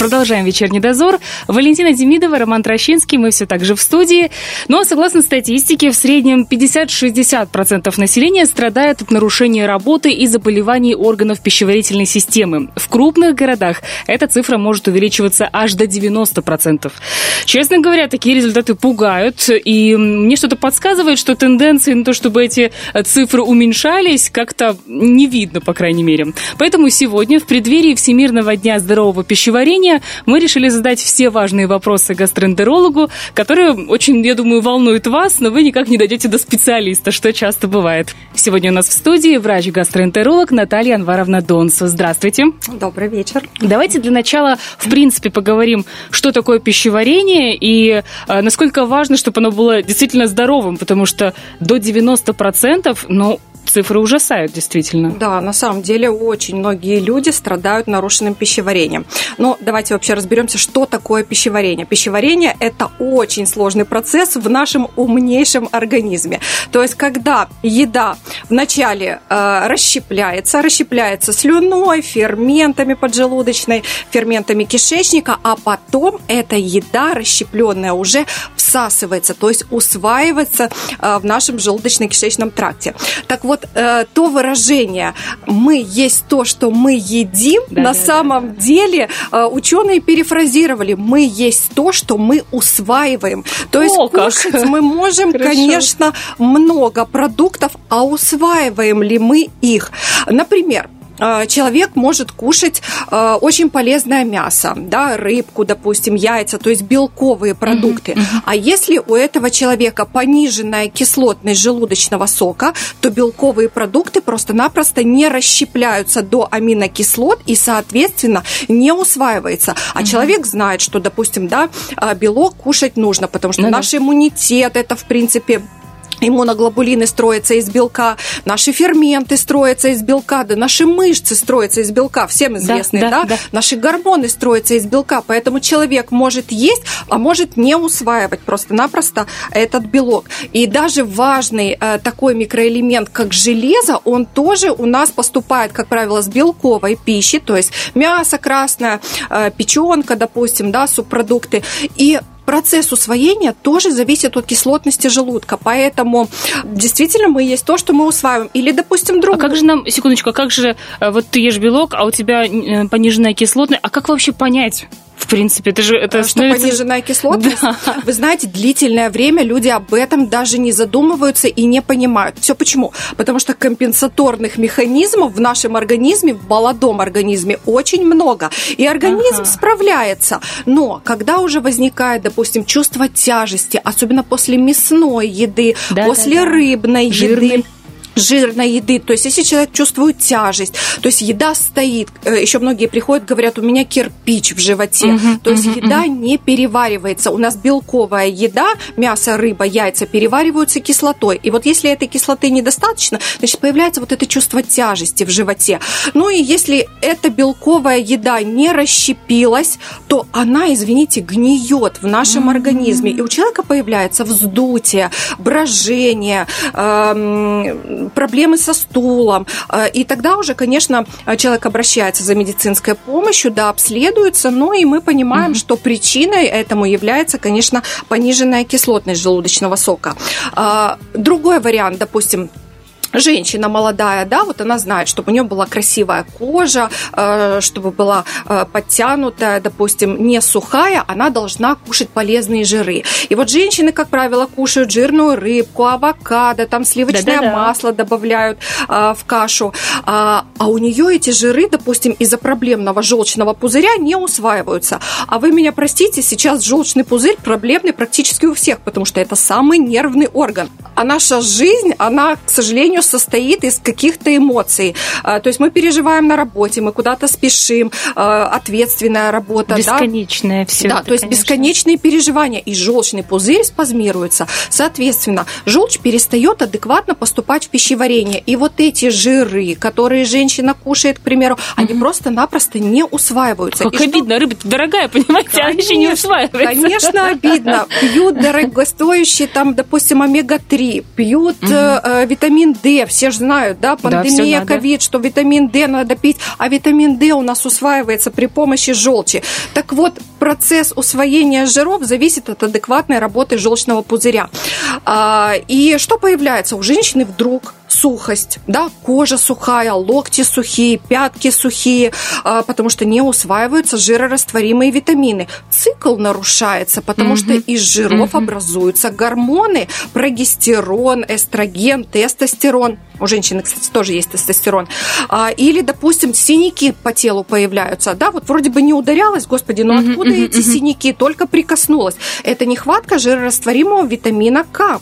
Продолжаем вечерний дозор. Валентина Демидова, Роман Трощинский, мы все так же в студии. Но, согласно статистике, в среднем 50-60% населения страдает от нарушения работы и заболеваний органов пищеварительной системы. В крупных городах эта цифра может увеличиваться аж до 90%. Честно говоря, такие результаты пугают, и мне что-то подсказывает, что тенденции на то, чтобы эти цифры уменьшались, как-то не видно, по крайней мере. Поэтому сегодня, в преддверии Всемирного дня здорового пищеварения, обсуждения мы решили задать все важные вопросы гастроэнтерологу, которые очень, я думаю, волнуют вас, но вы никак не дойдете до специалиста, что часто бывает. Сегодня у нас в студии врач-гастроэнтеролог Наталья Анваровна Донсу. Здравствуйте. Добрый вечер. Давайте для начала, в принципе, поговорим, что такое пищеварение и э, насколько важно, чтобы оно было действительно здоровым, потому что до 90%, ну, цифры ужасают, действительно. Да, на самом деле очень многие люди страдают нарушенным пищеварением. Но давайте вообще разберемся, что такое пищеварение. Пищеварение – это очень сложный процесс в нашем умнейшем организме. То есть, когда еда вначале э, расщепляется, расщепляется слюной, ферментами поджелудочной, ферментами кишечника, а потом эта еда расщепленная уже всасывается, то есть усваивается э, в нашем желудочно-кишечном тракте. Так вот, э, то выражение «мы есть то, что мы едим», да, на да, самом да. деле э, ученые перефразировали «мы есть то, что мы усваиваем». То есть О, кушать как. мы можем, Хорошо. конечно, много продуктов, а усваиваем ли мы их? Например, человек может кушать э, очень полезное мясо, да, рыбку, допустим, яйца, то есть белковые продукты. Mm-hmm. А если у этого человека пониженная кислотность желудочного сока, то белковые продукты просто-напросто не расщепляются до аминокислот и, соответственно, не усваивается. А mm-hmm. человек знает, что, допустим, да, э, белок кушать нужно, потому что mm-hmm. наш иммунитет это, в принципе, иммуноглобулины строятся из белка, наши ферменты строятся из белка, да наши мышцы строятся из белка, всем известные, да, да, да? да. наши гормоны строятся из белка, поэтому человек может есть, а может не усваивать просто-напросто этот белок. И даже важный э, такой микроэлемент, как железо, он тоже у нас поступает, как правило, с белковой пищи, то есть мясо красное, э, печенка, допустим, да, субпродукты. И процесс усвоения тоже зависит от кислотности желудка. Поэтому действительно мы есть то, что мы усваиваем. Или, допустим, другое. А как же нам, секундочку, а как же э, вот ты ешь белок, а у тебя э, пониженная кислотность, а как вообще понять? В принципе, это же... Это что становится... пониженная кислотность? Да. Вы знаете, длительное время люди об этом даже не задумываются и не понимают. Все почему? Потому что компенсаторных механизмов в нашем организме, в молодом организме, очень много. И организм ага. справляется. Но когда уже возникает, допустим, чувство тяжести, особенно после мясной еды, да, после да, да. рыбной Жирный. еды, жирной еды. То есть, если человек чувствует тяжесть, то есть еда стоит, э, еще многие приходят, говорят, у меня кирпич в животе. Угу, то есть угу, еда угу. не переваривается. У нас белковая еда, мясо, рыба, яйца перевариваются кислотой. И вот если этой кислоты недостаточно, значит, появляется вот это чувство тяжести в животе. Ну и если эта белковая еда не расщепилась, то она, извините, гниет в нашем угу. организме. И у человека появляется вздутие, брожение, э, проблемы со стулом. Э, и тогда уже, конечно, человек обращается за медицинской помощью, да, обследуется, но и мы понимаем, mm-hmm. что причиной этому является, конечно, пониженная кислотность желудочного сока. А, другой вариант, допустим, женщина молодая, да, вот она знает, чтобы у нее была красивая кожа, э, чтобы была э, подтянутая, допустим, не сухая, она должна кушать полезные жиры. И вот женщины, как правило, кушают жирную рыбку, авокадо, там сливочное Да-да-да. масло добавляют э, в кашу, а, а у нее эти жиры, допустим, из-за проблемного желчного пузыря не усваиваются. А вы меня простите, сейчас желчный пузырь проблемный практически у всех, потому что это самый нервный орган. а наша жизнь, она, к сожалению, состоит из каких-то эмоций. То есть мы переживаем на работе, мы куда-то спешим, ответственная работа. Бесконечное да? все. Да, это, то есть конечно. бесконечные переживания, и желчный пузырь спазмируется. Соответственно, желчь перестает адекватно поступать в пищеварение. И вот эти жиры, которые женщина кушает, к примеру, они просто-напросто не усваиваются. Как И что- обидно, рыба дорогая, понимаете, она еще не Конечно, усваивается. Конечно, обидно. Пьют дорогостоящие, там, допустим, омега-3, пьют э, э, витамин D, все же знают, да, пандемия, ковид, что витамин D надо пить, а витамин D у нас усваивается при помощи желчи. Так вот, процесс усвоения жиров зависит от адекватной работы желчного пузыря. А, И что появляется? У женщины вдруг сухость, да, кожа сухая, локти сухие, пятки сухие, а, потому что не усваиваются жирорастворимые витамины. Цикл нарушается, потому что из жиров образуются гормоны, прогестерон, эстроген, тестостерон. У женщины, кстати, тоже есть тестостерон. А, Или, допустим, синяки по телу появляются. Да, вот вроде бы не ударялась, господи, но откуда эти синяки? Только прикоснулась. Это нехватка жирорастворимого витамина К.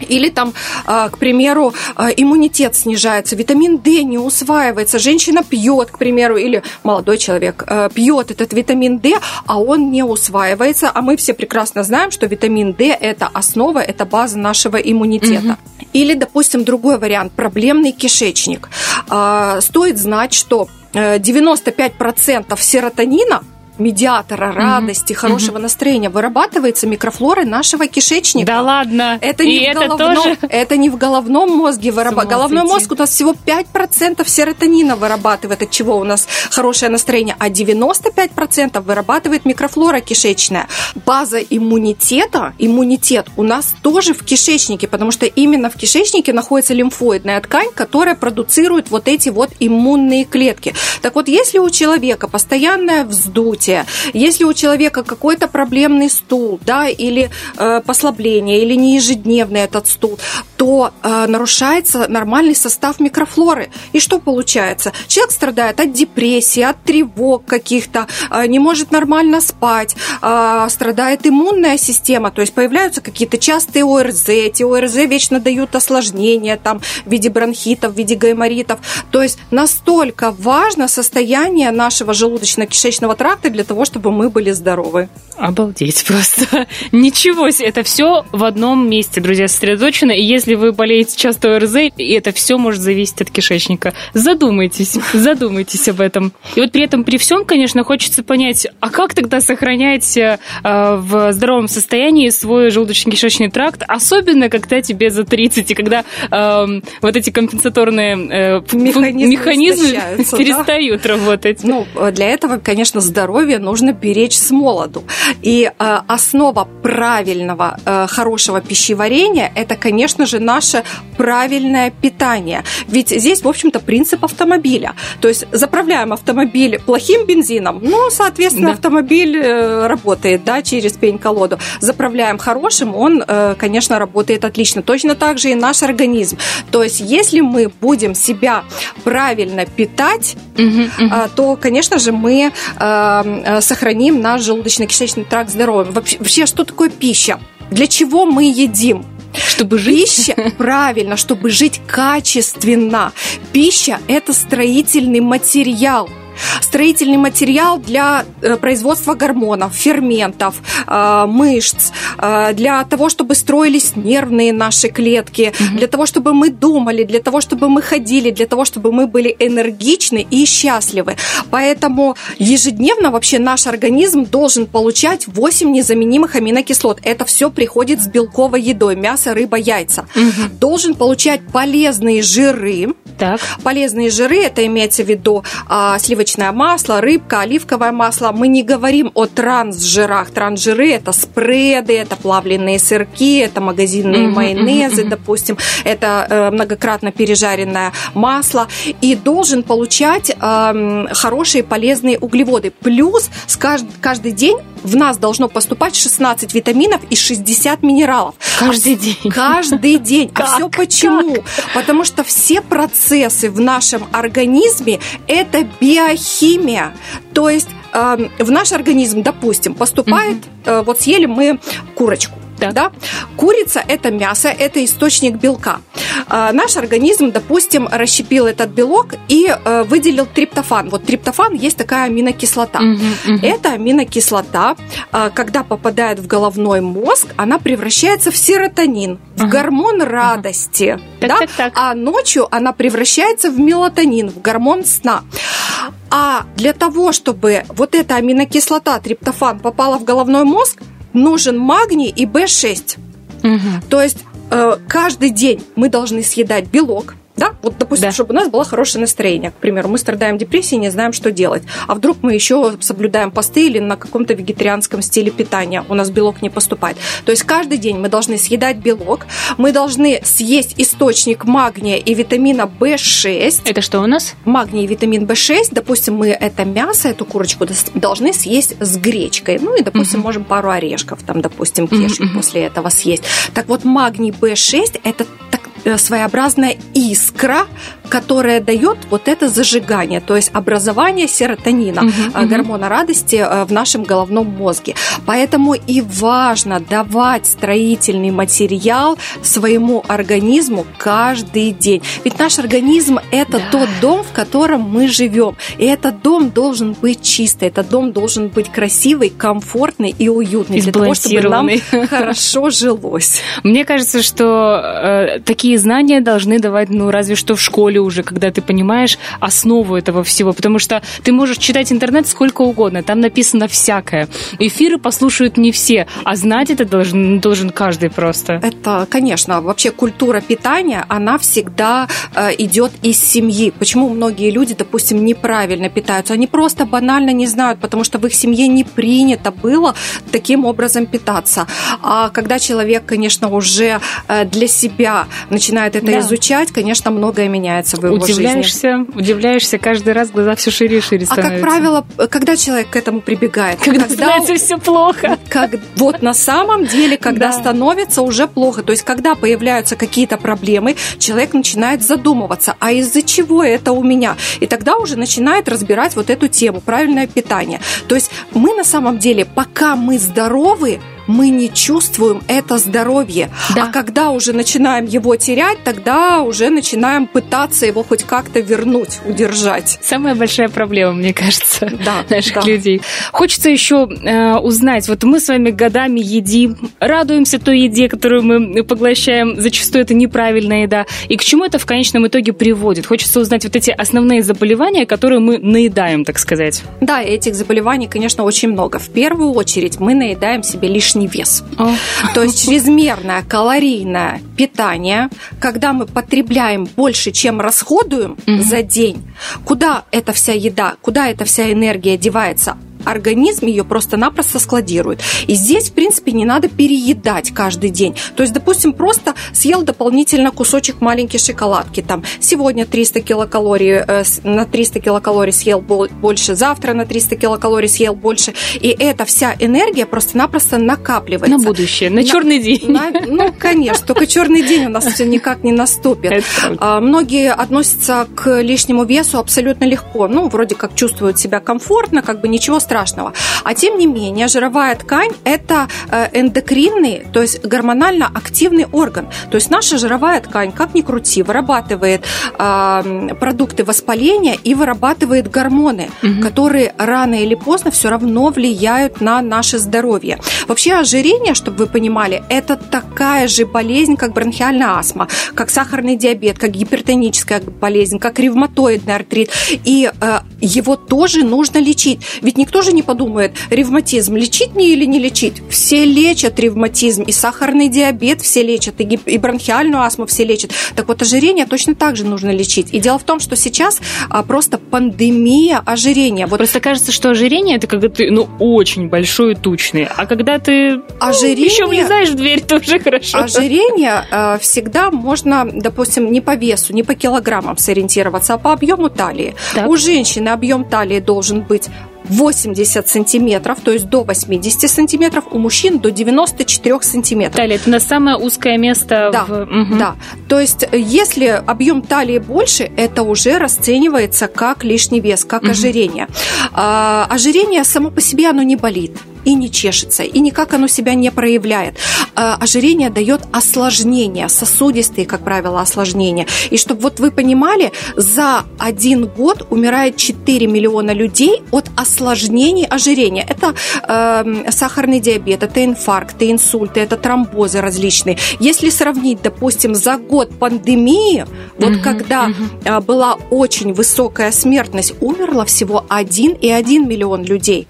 Или там, а, к примеру, а, иммунитет снижается, витамин D не усваивается, женщина пьет, к примеру, или молодой человек а, пьет этот витамин D, а он не усваивается, а мы все прекрасно знаем, что витамин D – это основа, это база нашего иммунитета. Или, допустим, другой вариант – проблемный кишечник. Стоит знать, что э, 95% серотонина медиатора радости, хорошего настроения вырабатывается микрофлорой нашего кишечника. Да ладно. Это И не, в это головном, тоже... это не в головном мозге вырабатывает. С ума Головной мозг у нас всего 5% серотонина вырабатывает, от чего у нас хорошее настроение, а 95% вырабатывает микрофлора кишечная. База иммунитета, иммунитет у нас тоже в кишечнике, потому что именно в кишечнике находится лимфоидная ткань, которая продуцирует вот эти вот иммунные клетки. Так вот, если у человека постоянное вздутие, если у человека какой-то проблемный стул, да, или э, послабление, или не ежедневный этот стул, то э, нарушается нормальный состав микрофлоры. И что получается? Человек страдает от депрессии, от тревог каких-то, э, не может нормально спать, э, страдает иммунная система, то есть появляются какие-то частые ОРЗ, эти ОРЗ вечно дают осложнения там, в виде бронхитов, в виде гайморитов. То есть настолько важно состояние нашего желудочно-кишечного тракта для того, чтобы мы были здоровы. Обалдеть просто. Ничего себе. Это все в одном месте, друзья, сосредоточено. И если вы болеете часто ОРЗ, и это все может зависеть от кишечника. Задумайтесь, задумайтесь об этом. И вот при этом, при всем, конечно, хочется понять, а как тогда сохранять э, в здоровом состоянии свой желудочно-кишечный тракт, особенно когда тебе за 30, и когда эм, вот эти компенсаторные э, Механизмы механизмы истощаются, да? перестают работать. Ну, для этого, конечно, здоровье нужно беречь с молоду. И э, основа правильного, э, хорошего пищеварения – это, конечно же, наше правильное питание. Ведь здесь, в общем-то, принцип автомобиля. То есть заправляем автомобиль плохим бензином, ну, соответственно, Да. автомобиль э, работает да, через пень-колоду. Заправляем хорошим, он, э, конечно, работает отлично. Точно так же и наш организм. То есть если мы будем себя правильно питать, мгм. а, то, конечно же, мы а, а, сохраним наш желудочно-кишечный тракт здоровым. Вообще, вообще, что такое пища? Для чего мы едим? Чтобы жить. Пища, правильно, чтобы жить качественно. Пища – это строительный материал. Строительный материал для э, производства гормонов, ферментов, э, мышц, э, для того, чтобы строились нервные наши клетки, для того, чтобы мы думали, для того, чтобы мы ходили, для того, чтобы мы были энергичны и счастливы. Поэтому ежедневно вообще наш организм должен получать 8 незаменимых аминокислот. Это все приходит с белковой едой, мясо, рыба, яйца. Должен получать полезные жиры, Так. Полезные жиры, это имеется в виду а, сливочное масло, рыбка, оливковое масло. Мы не говорим о трансжирах. Трансжиры – это спреды, это плавленые сырки, это магазинные Мгм, майонезы, мгм. допустим, это э, многократно пережаренное масло. И должен получать эм, хорошие полезные углеводы. Плюс с кажд- каждый день в нас должно поступать 16 витаминов и 60 минералов. Каждый день. Каждый день. А Как? все почему? Потому что все процессы в нашем организме это биохимия. То есть эм, в наш организм, допустим, поступает, э, вот съели мы курочку. Так. Да? Курица – это мясо, это источник белка. А, наш организм, допустим, расщепил этот белок и э, выделил триптофан. Вот триптофан есть такая аминокислота. Мгм, мгм. Эта аминокислота, а, когда попадает в головной мозг, она превращается в серотонин, в Ага. гормон радости. Так, да? так, так. А ночью она превращается в мелатонин, в гормон сна. А для того, чтобы вот эта аминокислота, триптофан, попала в головной мозг, нужен магний и В6. Мгм. То есть э, каждый день мы должны съедать белок. Да, вот, допустим, Да. чтобы у нас было хорошее настроение. К примеру, мы страдаем депрессией, не знаем, что делать. А вдруг мы еще соблюдаем посты или на каком-то вегетарианском стиле питания, у нас белок не поступает. То есть каждый день мы должны съедать белок, мы должны съесть источник магния и витамина В6. Это что у нас? Магний и витамин В6, допустим, мы это мясо, эту курочку должны съесть с гречкой. Ну и, допустим, можем пару орешков, там, допустим, кешью мгм. после этого съесть. Так вот, магний В6 это так, э, своеобразная искра, которая дает вот это зажигание, то есть образование серотонина, э, мгм. гормона радости э, в нашем головном мозге. Поэтому и важно давать строительный материал своему организму каждый день. Ведь наш организм это Да. тот дом, в котором мы живем. И этот дом должен быть чистый, этот дом должен быть красивый, комфортный и уютный, для того, чтобы нам хорошо жилось. Мне кажется, что э, такие знания должны давать, ну, разве что в школе уже, когда ты понимаешь основу этого всего. Потому что ты можешь читать интернет сколько угодно, там написано всякое. Эфиры послушают не все, а знать это должен, должен каждый просто. Это, конечно, вообще культура питания, она всегда э, идет из семьи. Почему многие люди, допустим, неправильно питаются? Они просто банально не знают, потому что в их семье не принято было таким образом питаться. А когда человек, конечно, уже э, для себя начинает это Да. изучать, конечно, многое меняется в его жизни. Удивляешься, удивляешься, каждый раз глаза все шире и шире А становятся. как правило, когда человек к этому прибегает? когда становится все плохо. как вот на самом деле, когда Да. становится уже плохо, то есть когда появляются какие-то проблемы, человек начинает задумываться, а из-за чего это у меня? И тогда уже начинает разбирать вот эту тему, правильное питание. То есть мы на самом деле, пока мы здоровы, мы не чувствуем это здоровье. Да. А когда уже начинаем его терять, тогда уже начинаем пытаться его хоть как-то вернуть, удержать. Самая большая проблема, мне кажется, Да, наших да. людей. Хочется еще э, узнать, вот мы с вами годами едим, радуемся той еде, которую мы поглощаем, зачастую это неправильная еда, и к чему это в конечном итоге приводит? Хочется узнать вот эти основные заболевания, которые мы наедаем, так сказать. Да, этих заболеваний, конечно, очень много. В первую очередь мы наедаем себе лишний вес. То есть чрезмерное калорийное питание, когда мы потребляем больше, чем расходуем Мгм. за день, куда эта вся еда, куда эта вся энергия девается? Организм ее просто-напросто складирует. И здесь, в принципе, не надо переедать каждый день. То есть, допустим, просто съел дополнительно кусочек маленькой шоколадки. Там сегодня 300 килокалорий, э, на 300 килокалорий съел бол- больше, завтра на 300 килокалорий съел больше. И эта вся энергия просто-напросто накапливается. На будущее, на, На- черный день. На- ну, конечно, только черный день у нас все никак не наступит. А, Многие относятся к лишнему весу абсолютно легко. Ну, вроде как чувствуют себя комфортно, как бы ничего страшного. А тем не менее, жировая ткань – это э, эндокринный, то есть гормонально активный орган. То есть наша жировая ткань, как ни крути, вырабатывает продукты воспаления и вырабатывает гормоны, Мгм. которые рано или поздно все равно влияют на наше здоровье. Вообще ожирение, чтобы вы понимали, это такая же болезнь, как бронхиальная астма, как сахарный диабет, как гипертоническая болезнь, как ревматоидный артрит. И э, его тоже нужно лечить. Ведь никто же не подумает, ревматизм лечить мне или не лечить. Все лечат ревматизм, и сахарный диабет все лечат, и, гип- и бронхиальную астму все лечат. Так вот, ожирение точно так же нужно лечить. И дело в том, что сейчас а, просто пандемия ожирения. Вот Просто кажется, что ожирение это когда ты, ну, очень большой и тучный. А когда ты ожирение... еще влезаешь в дверь, то уже хорошо. Ожирение э, всегда можно, допустим, не по весу, не по килограммам сориентироваться, а по объему талии. Так. У женщины объем талии должен быть 80 сантиметров, то есть до 80 сантиметров, у мужчин до 94 сантиметров. Талия, это на самое узкое место Да, в... Мгм. Да, то есть э, если объем талии больше, это уже расценивается как лишний вес, как Мгм. ожирение. А, ожирение само по себе оно не болит. И не чешется, и никак оно себя не проявляет. А, ожирение дает осложнения, сосудистые, как правило, осложнения. И чтобы вот вы понимали, за один год умирает 4 миллиона людей от осложнений ожирения. Это э, сахарный диабет, это инфаркты, инсульты, это тромбозы различные. Если сравнить, допустим, за год пандемии, вот угу, когда угу. была очень высокая смертность, умерло всего 1,1 миллион людей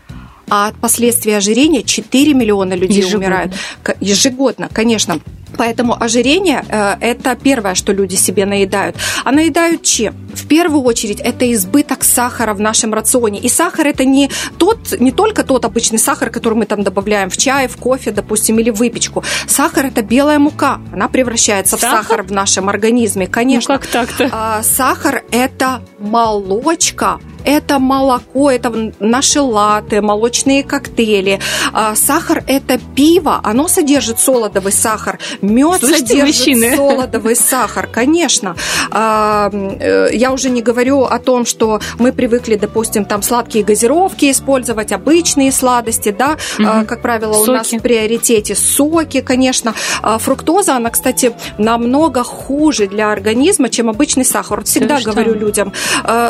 а от последствий ожирения 4 миллиона людей ежегодно. умирают. Ежегодно, конечно. Поэтому ожирение э, – это первое, что люди себе наедают. А наедают чем? В первую очередь это избыток сахара в нашем рационе. И сахар – это не, тот, не только тот обычный сахар, который мы там добавляем в чай, в кофе, допустим, или в выпечку. Сахар – это белая мука. Она превращается сахар? в сахар в нашем организме, конечно. Ну как так-то? А, сахар – это молочка это молоко, это наши латы, молочные коктейли. А, сахар – это пиво, оно содержит солодовый сахар. Мед содержит мужчины? солодовый сахар, конечно. А, э, я уже не говорю о том, что мы привыкли, допустим, там сладкие газировки использовать, обычные сладости, да, угу. как правило, соки. у нас в приоритете соки, конечно. Фруктоза, она, кстати, намного хуже для организма, чем обычный сахар. Всегда да говорю людям,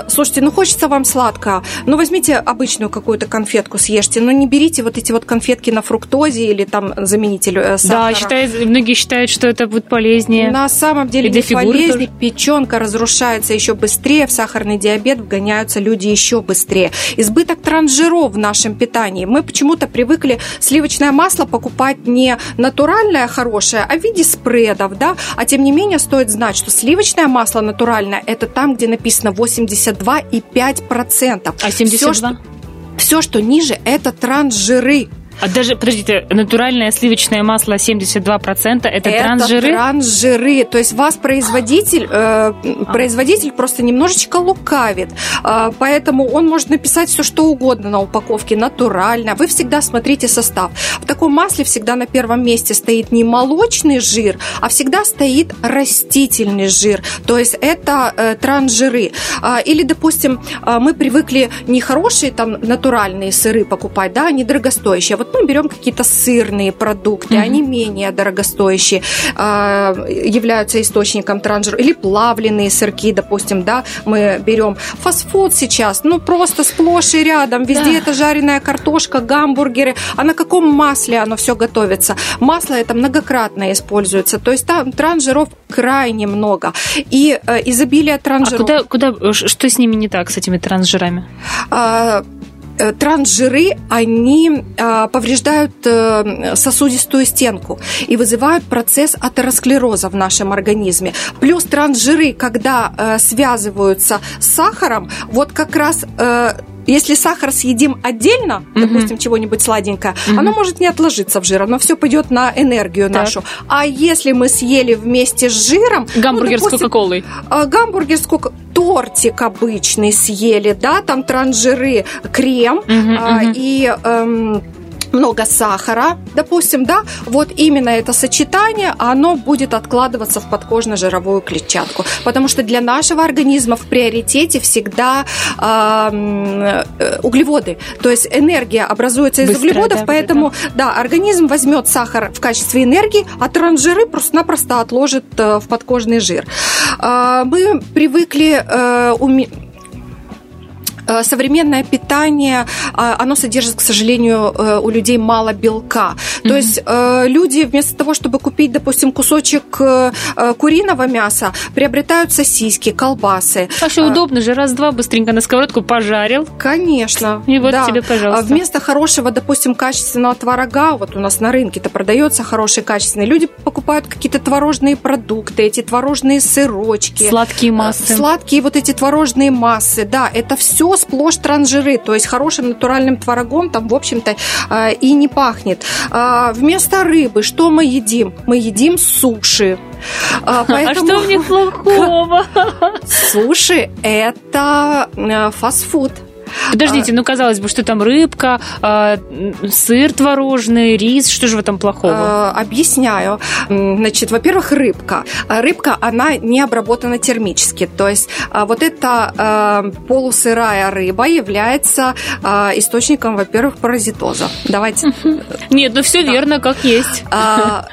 слушайте, ну хочется вам сладкое, ну возьмите обычную какую-то конфетку, съешьте, но не берите вот эти вот конфетки на фруктозе или там заменитель э, сахара. Да, считает, многие считают, что это будет полезнее. На самом деле не полезнее. Тоже. Печенка разрушается еще быстрее, в сахарный диабет вгоняются люди еще быстрее. Избыток трансжиров в нашем питании. Мы почему-то привыкли сливочное масло покупать не натуральное хорошее, а в виде спредов, да, а тем не менее стоит знать, что сливочное масло натуральное это там, где написано 82,5% процентов. А 72? Все, что, все, что ниже, это трансжиры. А даже, подождите, натуральное сливочное масло 72% это, это трансжиры? трансжиры. То есть вас производитель, э, производитель просто немножечко лукавит. Э, поэтому он может написать все, что угодно на упаковке, натурально. Вы всегда смотрите состав. В таком масле всегда на первом месте стоит не молочный жир, а всегда стоит растительный жир. То есть это э, трансжиры. Э, или, допустим, э, мы привыкли не хорошие там натуральные сыры покупать, да, не дорогостоящие, а вот мы берем какие-то сырные продукты, mm-hmm. они менее дорогостоящие, а, являются источником трансжира, или плавленые сырки, допустим, да, мы берем фастфуд сейчас, ну просто сплошь и рядом, везде да. это жареная картошка, гамбургеры, а на каком масле оно все готовится? Масло это многократно используется, то есть там трансжиров крайне много. И э, изобилие трансжиров... А куда, куда, что с ними не так, с этими трансжирами? А, трансжиры, они а, повреждают э, сосудистую стенку и вызывают процесс атеросклероза в нашем организме. Плюс трансжиры, когда э, связываются с сахаром, вот как раз если сахар съедим отдельно, угу. допустим, чего-нибудь сладенькое, угу. оно может не отложиться в жир, оно все пойдет на энергию так. нашу. А если мы съели вместе с жиром... Гамбургер ну, допустим, с Кока-Колой. Гамбургер с Кока тортик обычный съели, да, там транжиры, крем угу, а, угу. и... Эм, много сахара, допустим, да, вот именно это сочетание, оно будет откладываться в подкожно-жировую клетчатку, потому что для нашего организма в приоритете всегда э, углеводы, то есть энергия образуется из Быстро, углеводов, да, поэтому, да. да, организм возьмет сахар в качестве энергии, а транжиры просто-напросто отложит э, в подкожный жир. Э, мы привыкли э, уме современное питание, а, оно содержит, к сожалению, э, у людей мало белка. То mm-hmm. есть э, люди вместо того, чтобы купить, допустим, кусочек куриного мяса, приобретают сосиски, колбасы. А что удобно же, раз-два быстренько на сковородку пожарил. Конечно. И вот да. тебе, пожалуйста. Вместо хорошего, допустим, качественного творога, вот у нас на рынке-то продается хороший качественный, люди покупают какие-то творожные продукты, эти творожные сырочки. Сладкие массы. Сладкие вот эти творожные массы, да, это все сплошь трансжиры, то есть хорошим натуральным творогом там, в общем-то, э, и не пахнет. А, вместо рыбы что мы едим? Мы едим суши. А, поэтому... А что мне плохого? Суши – это э, фастфуд. Подождите, ну казалось бы, что там рыбка, а, сыр творожный, рис, что же в этом плохого? Э, объясняю. Значит, во-первых, рыбка. Рыбка, она не обработана термически. То есть а, вот эта полусырая рыба является источником, во-первых, паразитоза. Давайте. Нет, ну все верно, как есть. А,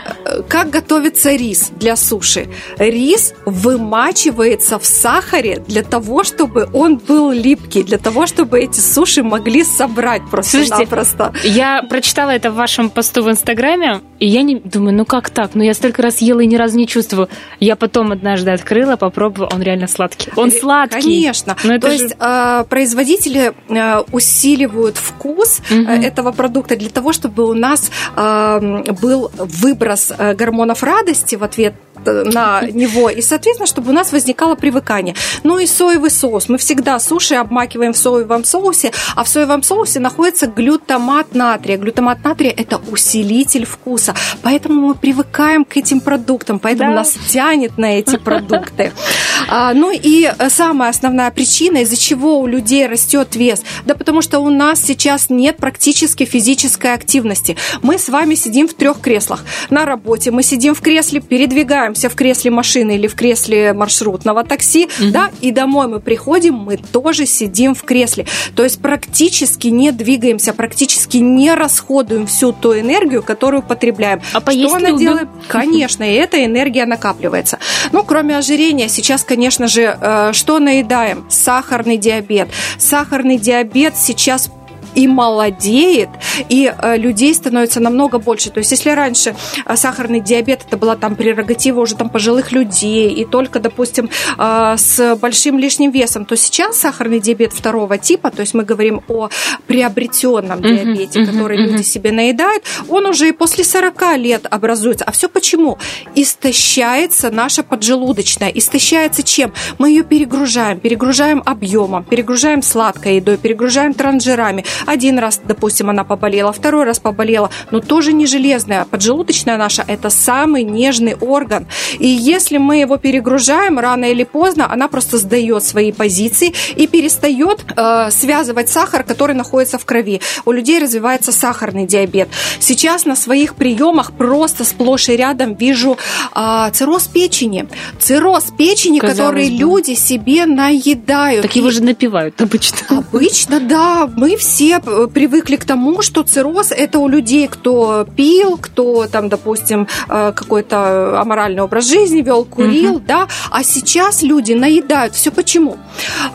как готовится рис для суши? Рис вымачивается в сахаре для того, чтобы он был липкий, для того, чтобы эти суши могли собрать просто-напросто. Я прочитала это в вашем посту в Инстаграме, и я не думаю, ну как так? Ну я столько раз ела и ни разу не чувствую. Я потом однажды открыла, попробовала, он реально сладкий. Он э, сладкий. Конечно. Но То же... есть э, производители э, усиливают вкус угу. этого продукта для того, чтобы у нас был выброс гормонов радости в ответ на него, и, соответственно, чтобы у нас возникало привыкание. Ну и соевый соус. Мы всегда суши обмакиваем в соевом соусе, а в соевом соусе находится глютамат натрия. Глютамат натрия – это усилитель вкуса, поэтому мы привыкаем к этим продуктам, поэтому да. нас тянет на эти продукты. А, ну и самая основная причина, из-за чего у людей растет вес, да потому что у нас сейчас нет практически физической активности. Мы с вами сидим в трех креслах. На работе мы сидим в кресле, передвигаем находимся в кресле машины или в кресле маршрутного такси, угу. да, и домой мы приходим, мы тоже сидим в кресле. То есть практически не двигаемся, практически не расходуем всю ту энергию, которую потребляем. А поесть Что она любим? делает? Конечно, и эта энергия накапливается. Ну, кроме ожирения, сейчас, конечно же, э, что наедаем? Сахарный диабет. Сахарный диабет сейчас и молодеет, и э, людей становится намного больше. То есть, если раньше э, сахарный диабет это была там прерогатива уже там пожилых людей, и только, допустим, э, с большим лишним весом, то сейчас сахарный диабет второго типа, то есть мы говорим о приобретенном диабете, uh-huh, который uh-huh, люди себе наедают, он уже и после 40 лет образуется. А все почему? Истощается наша поджелудочная. Истощается чем? Мы ее перегружаем, перегружаем объемом, перегружаем сладкой едой, перегружаем транжирами, один раз, допустим, она поболела, второй раз поболела, но тоже не железная. Поджелудочная наша – это самый нежный орган. И если мы его перегружаем, рано или поздно она просто сдает свои позиции и перестает э, связывать сахар, который находится в крови. У людей развивается сахарный диабет. Сейчас на своих приемах просто сплошь и рядом вижу э, цирроз печени. Цирроз печени, Казалось который бы. люди себе наедают. Так его же напивают обычно. Обычно, да. Мы все Э, привыкли к тому, что цирроз – это у людей, кто пил, кто там, допустим, э, какой-то аморальный образ жизни вел, курил, угу. да, а сейчас люди наедают. Все почему?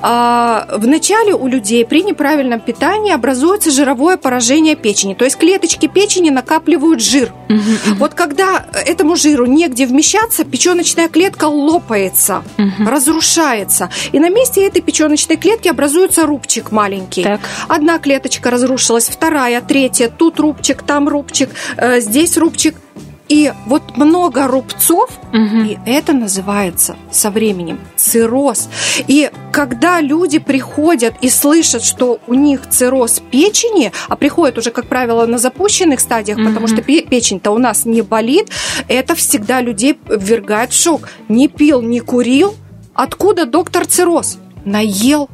А, вначале у людей при неправильном питании образуется жировое поражение печени, то есть клеточки печени накапливают жир. Угу, Вот когда этому жиру негде вмещаться, печеночная клетка лопается, угу. разрушается, и на месте этой печеночной клетки образуется рубчик маленький. Так. Одна клеточка клеточка разрушилась, вторая, третья, тут рубчик, там рубчик, э, здесь рубчик. И вот много рубцов, угу. и это называется со временем цирроз. И когда люди приходят и слышат, что у них цирроз печени, а приходят уже, как правило, на запущенных стадиях, угу. потому что печень-то у нас не болит, это всегда людей ввергает в шок. Не пил, не курил, откуда доктор цирроз? Наел.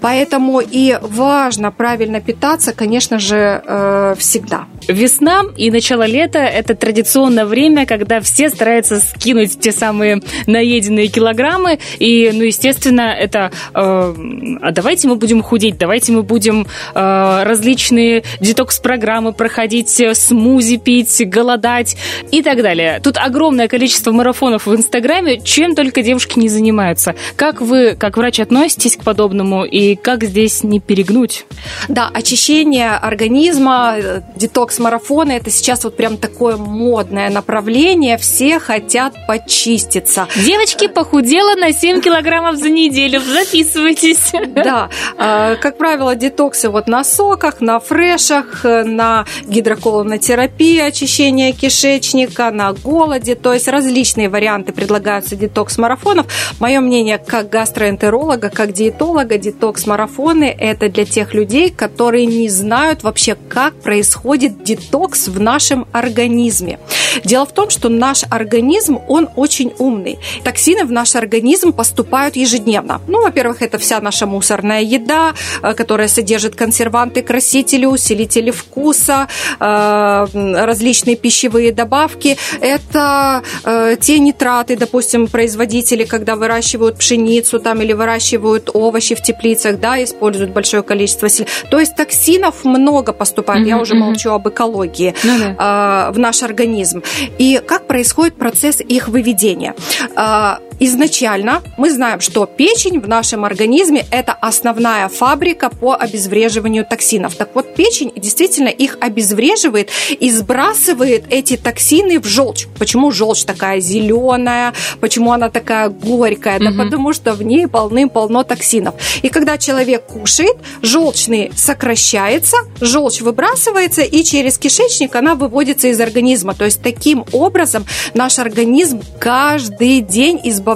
Поэтому и важно правильно питаться, конечно же, э, всегда. Весна и начало лета – это традиционное время, когда все стараются скинуть те самые наеденные килограммы. И, ну, естественно, это э, а давайте мы будем худеть, давайте мы будем э, различные детокс-программы проходить, смузи пить, голодать и так далее. Тут огромное количество марафонов в Инстаграме, чем только девушки не занимаются. Как вы, как врач, относитесь к подобному и как здесь не перегнуть? Да, очищение организма, детокс марафоны это сейчас вот прям такое модное направление. Все хотят почиститься. Девочки, похудела на 7 килограммов за неделю. Записывайтесь. Да. А, как правило, детоксы вот на соках, на фрешах, на гидроколонотерапии, очищение кишечника, на голоде. То есть различные варианты предлагаются детокс-марафонов. Мое мнение, как гастроэнтеролога, как диетолога, детокс-марафоны – это для тех людей, которые не знают вообще, как происходит детокс в нашем организме. Дело в том, что наш организм, он очень умный. Токсины в наш организм поступают ежедневно. Ну, во-первых, это вся наша мусорная еда, э, которая содержит консерванты, красители, усилители вкуса, э, различные пищевые добавки. Это э, те нитраты, допустим, производители, когда выращивают пшеницу там или выращивают овощи в теплицах, да, используют большое количество сель. То есть токсинов много поступает. Mm-hmm, Я уже mm-hmm. молчу об экологии ну, да. в наш организм. И как происходит процесс их выведения? А, изначально мы знаем, что печень в нашем организме – это основная фабрика по обезвреживанию токсинов. Так вот, печень действительно их обезвреживает и сбрасывает эти токсины в желчь. Почему желчь такая зеленая? Почему она такая горькая? Угу. Да потому что в ней полным-полно токсинов. И когда человек кушает, желчный сокращается, желчь выбрасывается, и через кишечник она выводится из организма. То есть таким образом наш организм каждый день избавляется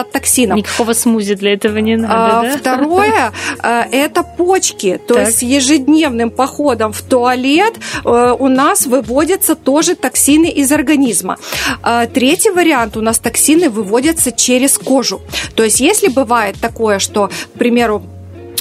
от токсинов. Никакого смузи для этого не надо, а, да? Второе а, – это почки. То так. есть ежедневным походом в туалет а, у нас выводятся тоже токсины из организма. А, третий вариант – у нас токсины выводятся через кожу. То есть если бывает такое, что, к примеру,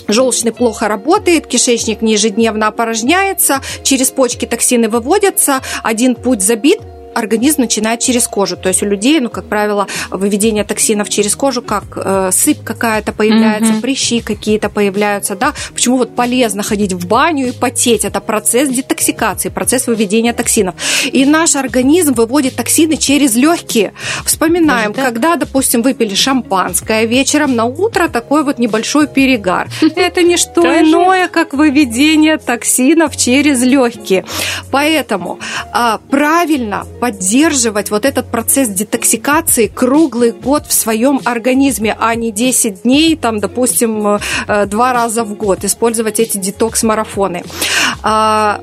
желчный плохо работает, кишечник не ежедневно опорожняется, через почки токсины выводятся, один путь забит, организм начинает через кожу. То есть у людей, ну, как правило, выведение токсинов через кожу, как э, сыпь какая-то появляется, угу. прыщи какие-то появляются, да. Почему вот полезно ходить в баню и потеть? Это процесс детоксикации, процесс выведения токсинов. И наш организм выводит токсины через легкие. Вспоминаем, когда, допустим, выпили шампанское вечером, на утро такой вот небольшой перегар. Это не что иное, как выведение токсинов через легкие. Поэтому а, правильно поддерживать вот этот процесс детоксикации круглый год в своем организме, а не 10 дней, там, допустим, э, два раза в год, использовать эти детокс-марафоны. А,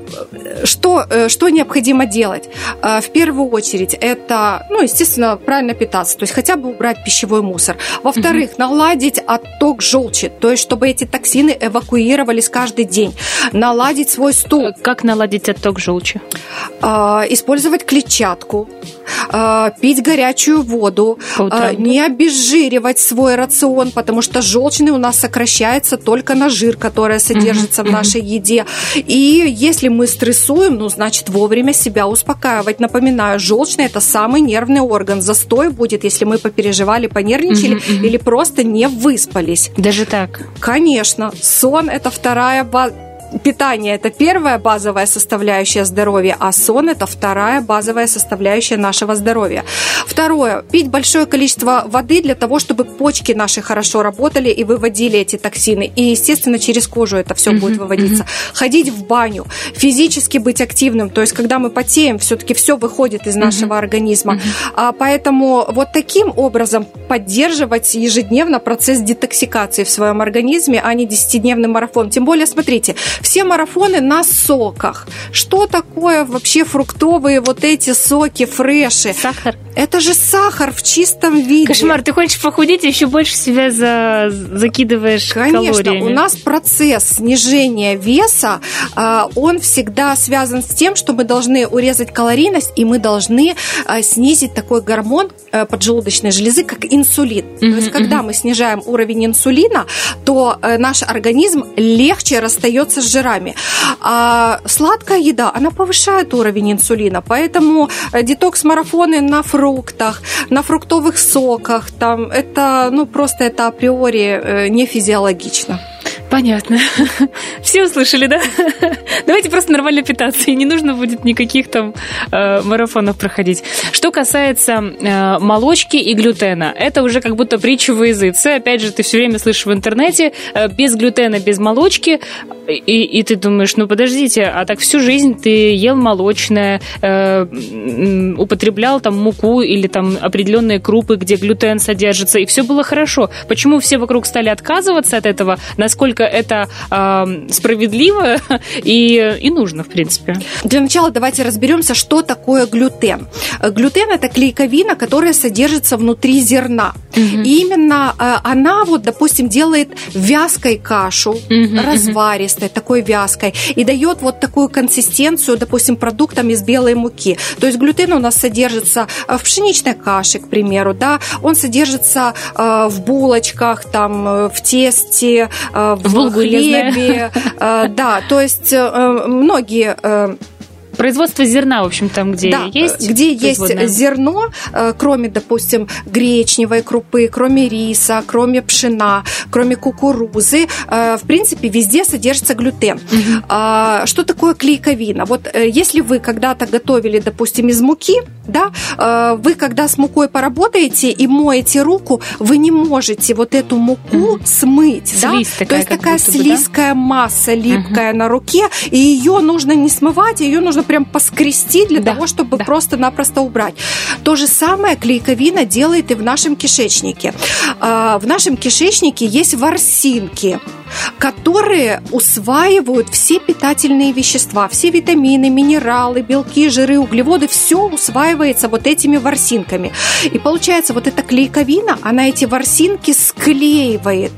что, э, что необходимо делать? А, в первую очередь, это, ну, естественно, правильно питаться, то есть хотя бы убрать пищевой мусор. Во-вторых, угу. наладить отток желчи, то есть чтобы эти токсины эвакуировались каждый день. Наладить свой стул. Как наладить отток желчи? А, использовать клетчатку клетчатку, а, пить горячую воду, а, не обезжиривать свой рацион, потому что желчный у нас сокращается только на жир, который содержится uh-huh, в нашей еде. И если мы стрессуем, ну, значит, вовремя себя успокаивать. Напоминаю, желчный – это самый нервный орган. Застой будет, если мы попереживали, понервничали uh-huh. или просто не выспались. Даже так? Конечно. Сон – это вторая питание – это первая базовая составляющая здоровья, а сон – это вторая базовая составляющая нашего здоровья. Второе – пить большое количество воды для того, чтобы почки наши хорошо работали и выводили эти токсины. И, естественно, через кожу это все uh-huh, будет выводиться. Uh-huh. Ходить в баню, физически быть активным. То есть, когда мы потеем, все-таки все выходит из нашего организма. А, поэтому вот таким образом поддерживать ежедневно процесс детоксикации в своем организме, а не десятидневный марафон. Тем более, смотрите, все марафоны на соках. Что такое вообще фруктовые вот эти соки, фреши? Сахар. Это же сахар в чистом виде. Кошмар, ты хочешь похудеть, еще больше себя за... закидываешь Конечно, калориями. у нас процесс снижения веса, а, он всегда связан с тем, что мы должны урезать калорийность, и мы должны а, снизить такой гормон э, поджелудочной железы, как инсулин. Mm-hmm, то есть, когда мы снижаем уровень инсулина, то э, наш организм легче расстается с жирами. А сладкая еда, она повышает уровень инсулина, поэтому э, детокс-марафоны на фруктах, на фруктовых соках, там это, ну, просто это априори э, не физиологично. Понятно. Все услышали, да? Давайте просто нормально питаться, и не нужно будет никаких там э, марафонов проходить. Что касается э, молочки и глютена, это уже как будто притча во языце. Опять же, ты все время слышишь в интернете, э, без глютена, без молочки, и, и ты думаешь, ну подождите, а так всю жизнь ты ел молочное, э, употреблял там муку или там определенные крупы, где глютен содержится, и все было хорошо. Почему все вокруг стали отказываться от этого? Насколько это э, справедливо и, и нужно, в принципе? Для начала давайте разберемся, что такое глютен. Глютен – это клейковина, которая содержится внутри зерна. И именно э, она вот, допустим, делает вязкой кашу, разваристой, такой вязкой, и дает вот такую консистенцию, допустим, продуктам из белой муки. То есть глютен у нас содержится э, в пшеничной каше, к примеру, да, он содержится э, в булочках, там, э, в тесте, э, в, В хлебе, э, да, то есть э, многие э, Производство зерна, в общем, там, где да, есть. где есть зерно, э, кроме, допустим, гречневой крупы, кроме риса, кроме пшена, кроме кукурузы, э, в принципе, везде содержится глютен. А, Что такое клейковина? Вот э, если вы когда-то готовили, допустим, из муки, да, вы когда с мукой поработаете и моете руку, вы не можете вот эту муку смыть, да? Такая, То есть такая бы, да? слизкая масса липкая на руке, и ее нужно не смывать, ее нужно прям поскрести для Да, того, чтобы да. просто-напросто убрать. То же самое клейковина делает и в нашем кишечнике. А, В нашем кишечнике есть ворсинки которые усваивают все питательные вещества, все витамины, минералы, белки, жиры, углеводы, все усваивается вот этими ворсинками. И получается, вот эта клейковина, она эти ворсинки склеивает.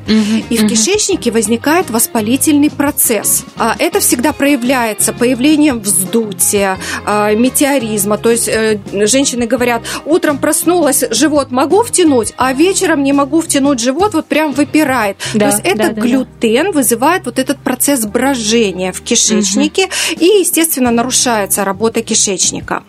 И в кишечнике возникает воспалительный процесс. А Это всегда проявляется появлением вздутия, а, метеоризма. То есть э, женщины говорят, утром проснулась, живот могу втянуть, а вечером не могу втянуть живот, вот прям выпирает. Да, То есть это да, да. Глютен вызывает вот этот процесс брожения в кишечнике и, естественно, нарушается работа кишечника.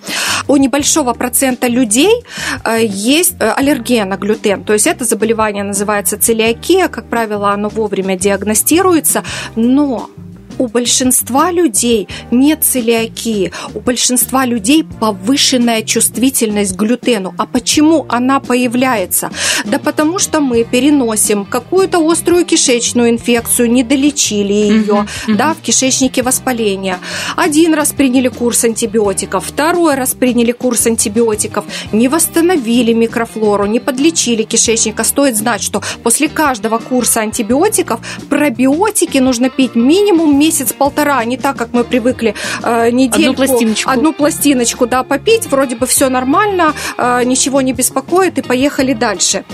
У небольшого процента людей э, есть э, аллергия на глютен. То есть это заболевание называется целиакия. Как правило, оно вовремя диагностируется, но у большинства людей нет целиакии, у большинства людей повышенная чувствительность к глютену. А почему она появляется? Да потому что мы переносим какую-то острую кишечную инфекцию, не долечили ее, да, в кишечнике воспаление. Один раз приняли курс антибиотиков, второй раз приняли курс антибиотиков, не восстановили микрофлору, не подлечили кишечника. Стоит знать, что после каждого курса антибиотиков пробиотики нужно пить минимум месяц-полтора, а не так, как мы привыкли э, недельку. пластиночку. Одну пластиночку, да, попить, вроде бы все нормально, э, ничего не беспокоит, и поехали дальше.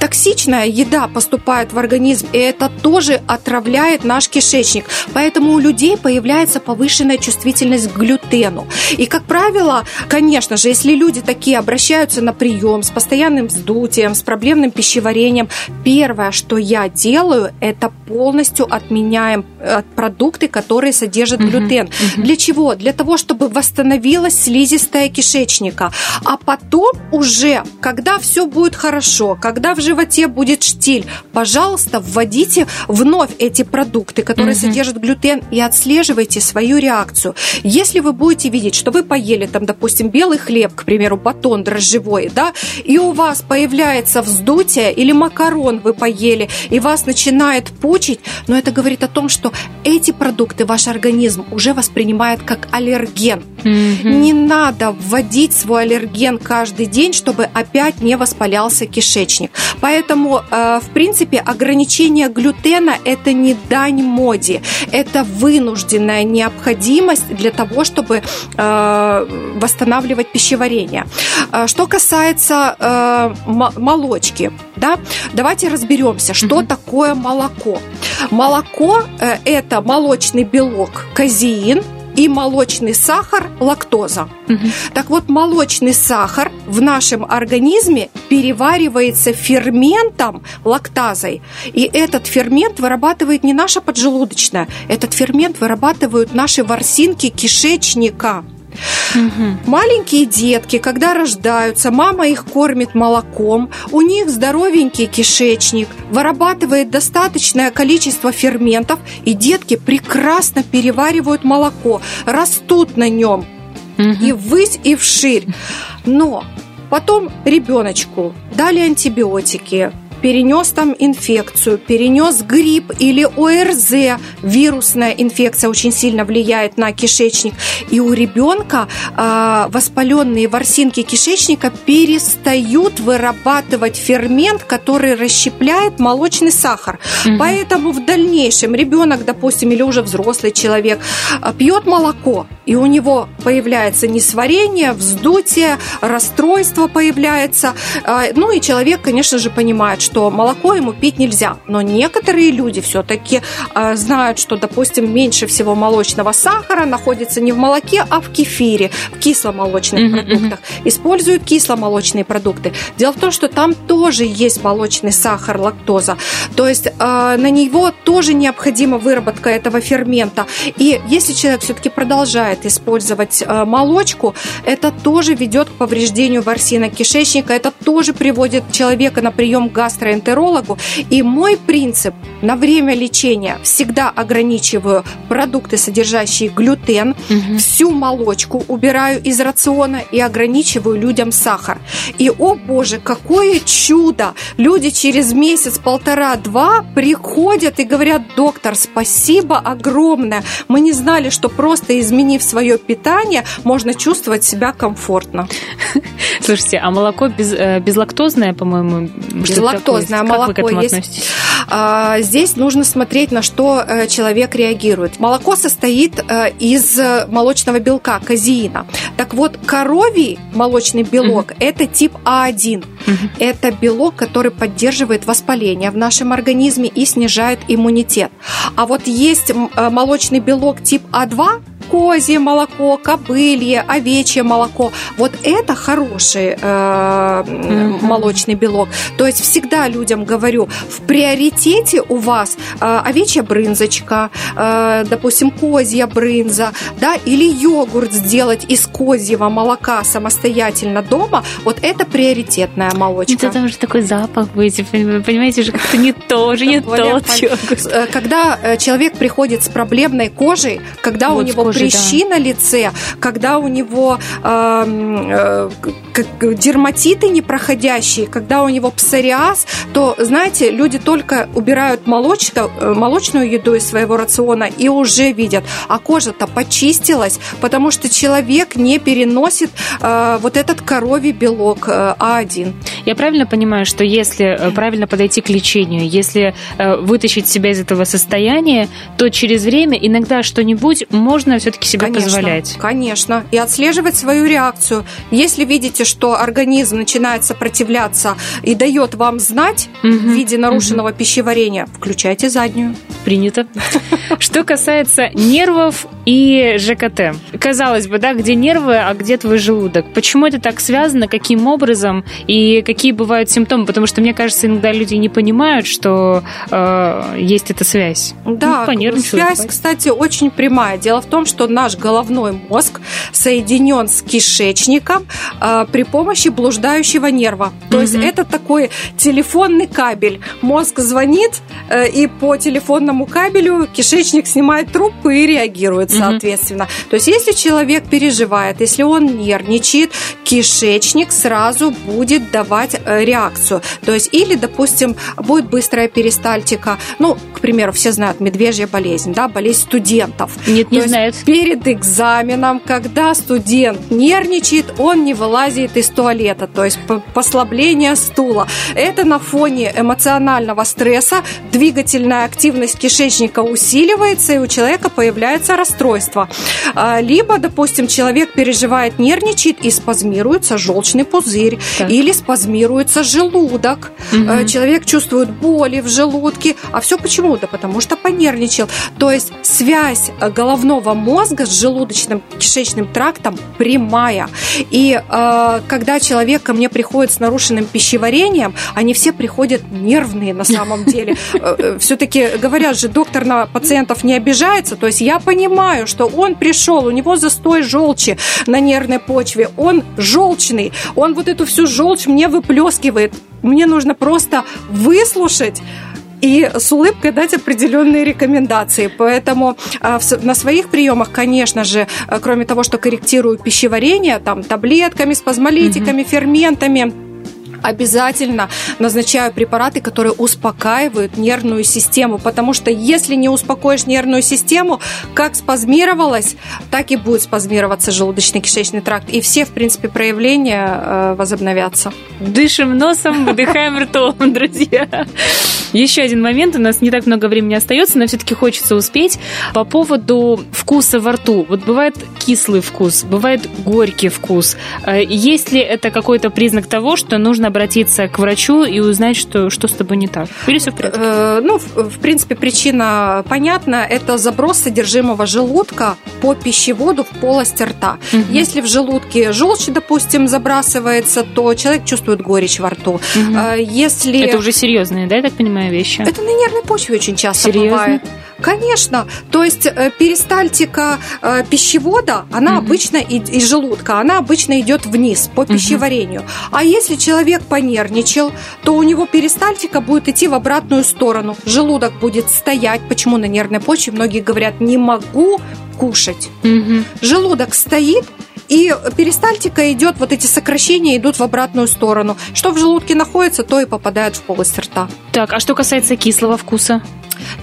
Токсичная еда поступает в организм, и это тоже отравляет наш кишечник. Поэтому у людей появляется повышенная чувствительность к глютену. И, как правило, конечно же, если люди такие обращаются на прием с постоянным вздутием, с проблемным пищеварением, первое, что я делаю, это полностью отменяем э, продукты, которые содержат глютен. Для чего? Для того, чтобы восстановилась слизистая кишечника. А потом уже, когда все будет хорошо, когда в животе будет штиль, пожалуйста, вводите вновь эти продукты, которые содержат глютен, и отслеживайте свою реакцию. Если вы будете видеть, что вы поели там, допустим, белый хлеб, к примеру, батон дрожжевой, да, и у вас появляется вздутие или макарон вы поели, и вас начинает пучить, но это говорит о том, что эти продукты ваш организм уже воспринимает как аллерген. Не надо вводить свой аллерген каждый день, чтобы опять не воспалялся кишечник. Поэтому, э, в принципе, ограничение глютена – это не дань моде, это вынужденная необходимость для того, чтобы э, восстанавливать пищеварение. Э, Что касается мо- молочки, да, давайте разберемся, что такое молоко. Молоко это молочный белок казеин, и молочный сахар – лактоза. Так вот, молочный сахар в нашем организме переваривается ферментом лактазой. И этот фермент вырабатывает не наша поджелудочная, этот фермент вырабатывают наши ворсинки кишечника. Маленькие детки, когда рождаются, мама их кормит молоком, у них здоровенький кишечник, вырабатывает достаточное количество ферментов, и детки прекрасно переваривают молоко, растут на нем и ввысь, и вширь. Но потом ребеночку дали антибиотики, перенес там инфекцию, перенес грипп или ОРЗ, вирусная инфекция очень сильно влияет на кишечник, и у ребенка э, воспаленные ворсинки кишечника перестают вырабатывать фермент, который расщепляет молочный сахар. Поэтому в дальнейшем ребенок, допустим, или уже взрослый человек э, пьет молоко, и у него появляется несварение, вздутие, расстройство появляется. А, ну и человек, конечно же, понимает, что молоко ему пить нельзя. Но некоторые люди все-таки а, знают, что, допустим, меньше всего молочного сахара находится не в молоке, а в кефире, в кисломолочных uh-huh, продуктах. Используют кисломолочные продукты. Дело в том, что там тоже есть молочный сахар, лактоза. То есть э, на него тоже необходима выработка этого фермента. И если человек все-таки продолжает использовать э, молочку, это тоже ведет к повреждению ворсина кишечника, это тоже приводит человека на прием к гастроэнтерологу. И мой принцип на время лечения всегда ограничиваю продукты, содержащие глютен, угу. всю молочку убираю из рациона и ограничиваю людям сахар. И, о боже, какое чудо! Люди через месяц, полтора, два приходят и говорят, доктор, спасибо огромное. Мы не знали, что просто изменив свое питание, можно чувствовать себя комфортно. Слушайте, а молоко без, э, безлактозное, по-моему? Безлактозное молоко как вы к этому есть. Относитесь? А, здесь нужно смотреть, на что э, человек реагирует. Молоко состоит э, из молочного белка, казеина. Так вот, коровий молочный белок угу. это тип А1. Угу. Это белок, который поддерживает воспаление в нашем организме и снижает иммунитет. А вот есть молочный белок тип А2, козье молоко, кобылье, овечье молоко. Вот это хороший э, mm-hmm. молочный белок. То есть всегда людям говорю, в приоритете у вас э, овечья брынзочка, э, допустим, козья брынза, да, или йогурт сделать из козьего молока самостоятельно дома, вот это приоритетная молочка. Это там же такой запах будет, понимаете, уже как-то не то, уже не тот йогурт. Э, когда э, человек приходит с проблемной кожей, когда у него прыщи да. на лице, когда у него э, э, дерматиты непроходящие, когда у него псориаз, то, знаете, люди только убирают молочко, э, молочную еду из своего рациона и уже видят, а кожа-то почистилась, потому что человек не переносит э, вот этот коровий белок э, А1. Я правильно понимаю, что если э, правильно подойти к лечению, если э, вытащить себя из этого состояния, то через время иногда что-нибудь можно все-таки себе конечно, позволять. Конечно. И отслеживать свою реакцию. Если видите, что организм начинает сопротивляться и дает вам знать угу, в виде нарушенного угу. пищеварения, включайте заднюю. Принято. Что касается нервов и ЖКТ. Казалось бы, да, где нервы, а где твой желудок? Почему это так связано? Каким образом? И какие бывают симптомы? Потому что, мне кажется, иногда люди не понимают, что э, есть эта связь. Да, ну, связь, кстати, очень прямая. Дело в том, что наш головной мозг соединен с кишечником э, при помощи блуждающего нерва. То угу. есть это такой телефонный кабель. Мозг звонит, э, и по телефонному кабелю кишечник снимает трубку и реагирует, соответственно. Угу. То есть если человек переживает, если он нервничает, кишечник сразу будет давать э, реакцию. То есть или, допустим, будет быстрая перистальтика. Ну, к примеру, все знают медвежья болезнь, да, болезнь студентов. Нет, То не знают. Перед экзаменом, когда студент нервничает, он не вылазит из туалета, то есть послабление стула. Это на фоне эмоционального стресса двигательная активность кишечника усиливается, и у человека появляется расстройство. А, либо, допустим, человек переживает, нервничает и спазмируется желчный пузырь, так. или спазмируется желудок. Угу. Человек чувствует боли в желудке. А все почему? Да потому что понервничал. То есть связь головного мозга с желудочным кишечным трактом прямая. И э, когда человек ко мне приходит с нарушенным пищеварением, они все приходят нервные на самом деле. Э, э, Все-таки говорят же, доктор на пациентов не обижается. То есть я понимаю, что он пришел, у него застой желчи на нервной почве, он желчный, он вот эту всю желчь мне выплескивает. Мне нужно просто выслушать и с улыбкой дать определенные рекомендации. Поэтому а, на своих приемах, конечно же, а, кроме того, что корректирую пищеварение, там таблетками, спазмолитиками, угу. ферментами, обязательно назначаю препараты, которые успокаивают нервную систему, потому что если не успокоишь нервную систему, как спазмировалась, так и будет спазмироваться желудочно-кишечный тракт, и все, в принципе, проявления э, возобновятся. Дышим носом, выдыхаем ртом, друзья. Еще один момент, у нас не так много времени остается, но все-таки хочется успеть. По поводу вкуса во рту. Вот бывает кислый вкус, бывает горький вкус. Э, есть ли это какой-то признак того, что нужно обратиться к врачу и узнать, что, что с тобой не так? Или все в порядке? Э, ну, в, в принципе, причина понятна. Это заброс содержимого желудка по пищеводу в полость рта. Угу. Если в желудке желчь, допустим, забрасывается, то человек чувствует горечь во рту. Угу. Если... Это уже серьезные, да, я так понимаю, вещи? Это на нервной почве очень часто Серьезно? бывает. Конечно. То есть э, перистальтика э, пищевода, она угу. обычно из желудка, она обычно идет вниз по пищеварению. Угу. А если человек понервничал, то у него перистальтика будет идти в обратную сторону. Желудок будет стоять. Почему на нервной почве? Многие говорят, не могу кушать. Угу. Желудок стоит, и перистальтика идет, вот эти сокращения идут в обратную сторону. Что в желудке находится, то и попадает в полость рта. Так, а что касается кислого вкуса?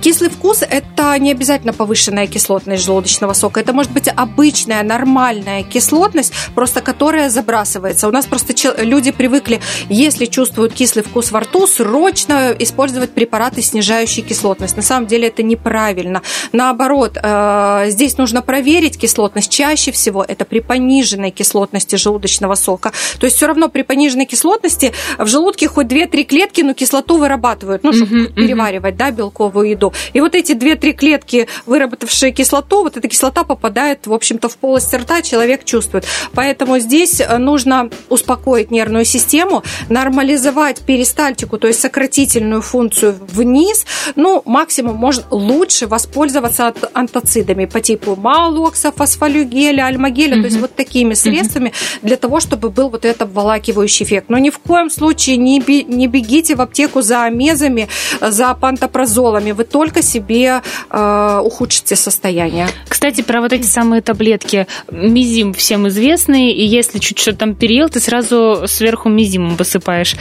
Кислый вкус – это не обязательно повышенная кислотность желудочного сока. Это может быть обычная, нормальная кислотность, просто которая забрасывается. У нас просто люди привыкли, если чувствуют кислый вкус во рту, срочно использовать препараты, снижающие кислотность. На самом деле это неправильно. Наоборот, э, здесь нужно проверить кислотность. Чаще всего это при пониженной кислотности желудочного сока. То есть все равно при пониженной кислотности в желудке хоть 2-3 клетки, но кислоту вырабатывают, ну, чтобы переваривать да, белковую еду. И вот эти две-три клетки, выработавшие кислоту, вот эта кислота попадает, в общем-то, в полость рта, человек чувствует. Поэтому здесь э, нужно успокоить нервную систему, нормализовать перистальтику, то есть сократительную функцию вниз. Ну, максимум можно лучше воспользоваться антоцидами по типу малокса, фосфолюгеля, альмагеля, mm-hmm. то есть вот такими средствами mm-hmm. для того, чтобы был вот этот обволакивающий эффект. Но ни в коем случае не, не бегите в аптеку за амезами, за пантопрозолами вы только себе э, ухудшите состояние. Кстати, про вот эти самые таблетки. Мизим всем известный, и если чуть что там переел, ты сразу сверху мизимом высыпаешь.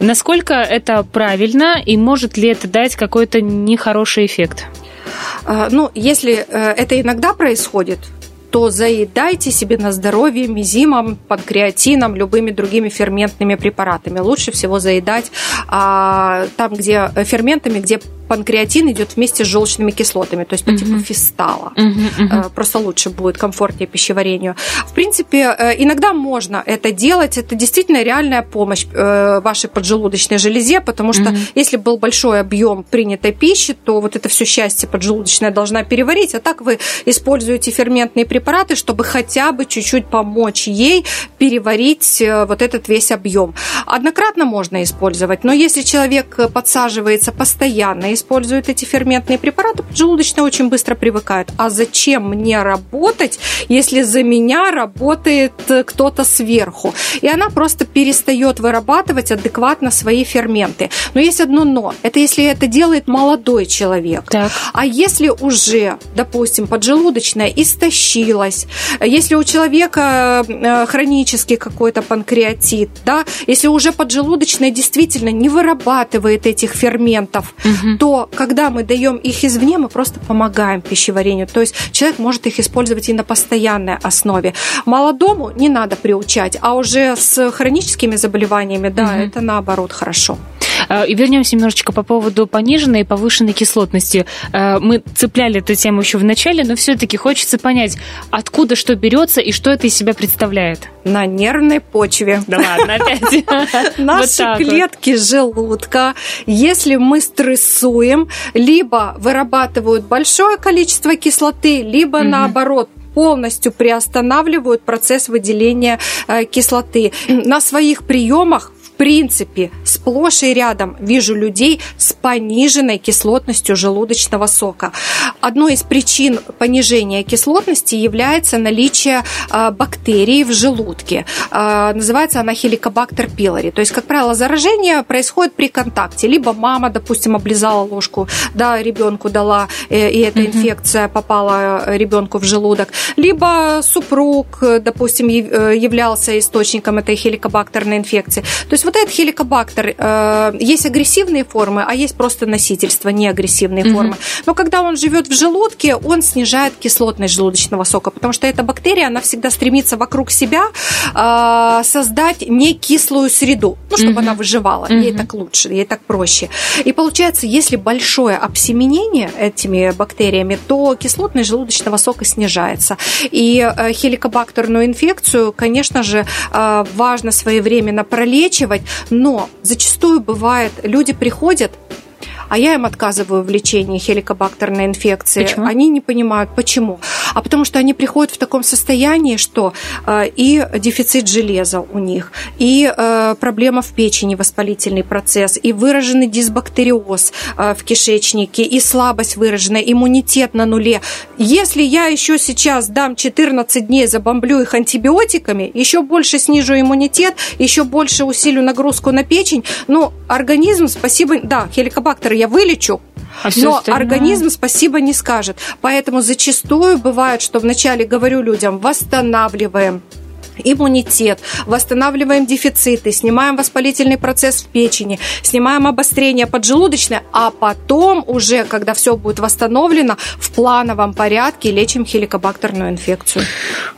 Насколько это правильно, и может ли это дать какой-то нехороший эффект? Э, ну, если э, это иногда происходит, то заедайте себе на здоровье мизимом, панкреатином, любыми другими ферментными препаратами. Лучше всего заедать а, там, где ферментами, где панкреатин идет вместе с желчными кислотами, то есть по типу фистала. Uh-huh. Просто лучше будет, комфортнее пищеварению. В принципе, э, иногда можно это делать. Это действительно реальная помощь э, вашей поджелудочной железе, потому что если был большой объем принятой пищи, то вот это все счастье поджелудочная должна переварить, а так вы используете ферментные препараты, чтобы хотя бы чуть-чуть помочь ей переварить вот этот весь объем. Однократно можно использовать, но если человек подсаживается постоянно, используют эти ферментные препараты, поджелудочная очень быстро привыкает. А зачем мне работать, если за меня работает кто-то сверху? И она просто перестает вырабатывать адекватно свои ферменты. Но есть одно но. Это если это делает молодой человек. Так. А если уже, допустим, поджелудочная истощилась, если у человека э, хронический какой-то панкреатит, да, если уже поджелудочная действительно не вырабатывает этих ферментов, угу. то когда мы даем их извне, мы просто помогаем пищеварению. То есть человек может их использовать и на постоянной основе. Молодому не надо приучать, а уже с хроническими заболеваниями, да, угу. это наоборот хорошо. Э, и вернемся немножечко по поводу пониженной и повышенной кислотности. Э, мы цепляли эту тему еще в начале, но все-таки хочется понять, откуда что берется и что это из себя представляет. На нервной почве. Да ладно, опять. Наши клетки желудка, если мы стрессуем, либо вырабатывают большое количество кислоты, либо наоборот полностью приостанавливают процесс выделения э, кислоты. На своих приемах принципе, сплошь и рядом вижу людей с пониженной кислотностью желудочного сока. Одной из причин понижения кислотности является наличие а, бактерий в желудке. А, называется она хеликобактер пилори. То есть, как правило, заражение происходит при контакте. Либо мама, допустим, облизала ложку, да, ребенку дала, э, и эта инфекция попала э, ребенку в желудок. Либо супруг, допустим, э, являлся источником этой хеликобактерной инфекции. То есть есть вот этот хеликобактер, э, есть агрессивные формы, а есть просто носительство, не агрессивные mm-hmm. формы. Но когда он живет в желудке, он снижает кислотность желудочного сока, потому что эта бактерия, она всегда стремится вокруг себя э, создать не кислую среду, ну, чтобы mm-hmm. она выживала. Mm-hmm. Ей так лучше, ей так проще. И получается, если большое обсеменение этими бактериями, то кислотность желудочного сока снижается. И э, хеликобактерную инфекцию, конечно же, э, важно своевременно пролечивать, но зачастую бывает, люди приходят а я им отказываю в лечении хеликобактерной инфекции. Почему? Они не понимают, почему. А потому что они приходят в таком состоянии, что э, и дефицит железа у них, и э, проблема в печени, воспалительный процесс, и выраженный дисбактериоз э, в кишечнике, и слабость выраженная, иммунитет на нуле. Если я еще сейчас дам 14 дней, забомблю их антибиотиками, еще больше снижу иммунитет, еще больше усилю нагрузку на печень, ну, организм, спасибо, да, хеликобактер я вылечу, а но остальное... организм спасибо не скажет. Поэтому зачастую бывает, что вначале говорю людям, восстанавливаем иммунитет, восстанавливаем дефициты, снимаем воспалительный процесс в печени, снимаем обострение поджелудочное, а потом уже, когда все будет восстановлено, в плановом порядке лечим хеликобактерную инфекцию.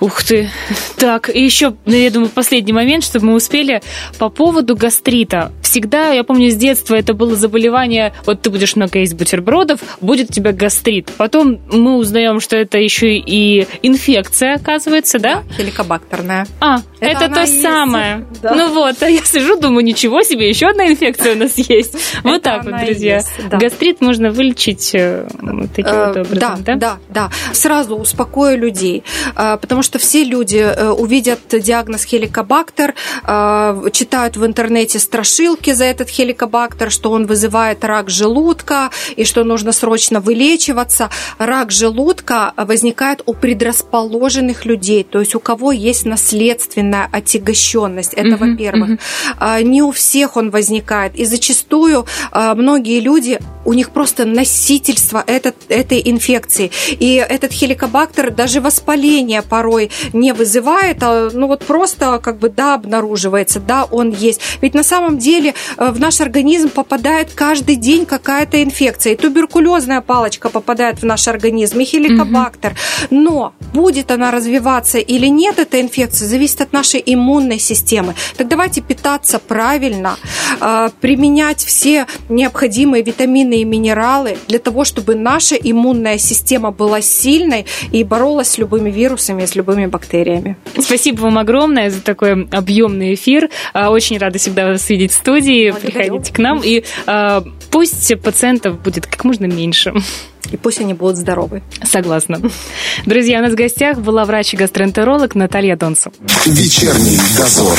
Ух ты! Так, и еще, ну, я думаю, последний момент, чтобы мы успели по поводу гастрита. Всегда, я помню, с детства это было заболевание, вот ты будешь много есть бутербродов, будет у тебя гастрит. Потом мы узнаем, что это еще и инфекция, оказывается, да? да А, это, это то самое. Да. Ну вот, а я сижу, думаю, ничего себе, еще одна инфекция у нас есть. Вот так вот, друзья. Гастрит можно вылечить э, таким э, вот образом, да? Да, да. Сразу успокою людей, э, потому что все люди увидят диагноз хеликобактер, читают в интернете страшилки за этот хеликобактер, что он вызывает рак желудка и что нужно срочно вылечиваться. Рак желудка возникает у предрасположенных людей, то есть у кого есть наследство наследственная отягощенность. Это, uh-huh, во-первых. Uh-huh. Не у всех он возникает. И зачастую а, многие люди, у них просто носительство этот, этой инфекции. И этот хеликобактер даже воспаление порой не вызывает, а ну вот просто как бы да, обнаруживается, да, он есть. Ведь на самом деле э, в наш организм попадает каждый день какая-то инфекция. И туберкулезная палочка попадает в наш организм, и хеликобактер. Uh-huh. Но будет она развиваться или нет, эта инфекция, зависит от нашей иммунной системы. Так давайте питаться правильно, а, применять все необходимые витамины и минералы для того, чтобы наша иммунная система была сильной и боролась с любыми вирусами, с любыми бактериями. Спасибо вам огромное за такой объемный эфир. А, очень рада всегда вас видеть в студии. Благодарю. Приходите к нам. И а, пусть пациентов будет как можно меньше. И пусть они будут здоровы. Согласна. Друзья, у нас в гостях была врач и гастроэнтеролог Наталья Донцу. Вечерний дозор.